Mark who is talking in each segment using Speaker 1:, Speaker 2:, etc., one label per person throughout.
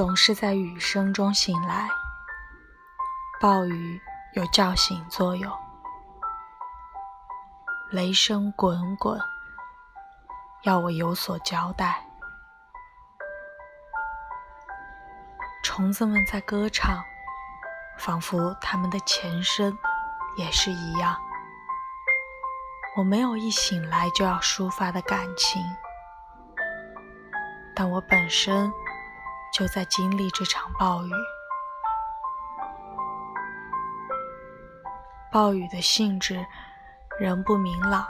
Speaker 1: 总是在雨声中醒来，暴雨有叫醒作用，雷声滚滚，要我有所交代。虫子们在歌唱，仿佛它们的前身也是一样。我没有一醒来就要抒发的感情，但我本身。就在经历这场暴雨，暴雨的性质仍不明朗，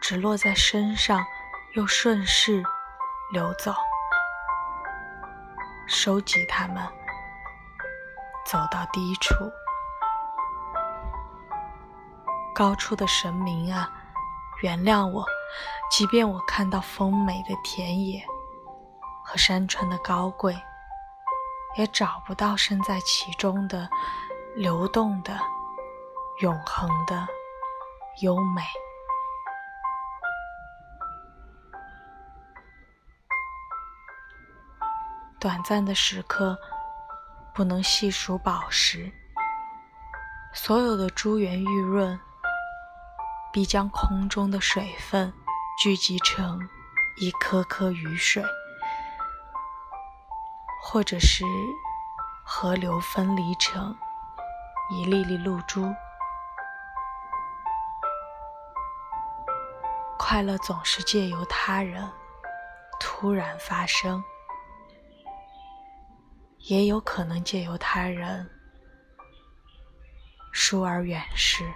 Speaker 1: 只落在身上，又顺势流走，收集它们，走到低处，高处的神明啊，原谅我，即便我看到丰美的田野。和山川的高贵，也找不到身在其中的流动的、永恒的优美。短暂的时刻，不能细数宝石，所有的珠圆玉润，必将空中的水分聚集成一颗颗雨水。或者是河流分离成一粒粒露珠，快乐总是借由他人突然发生，也有可能借由他人疏而远逝。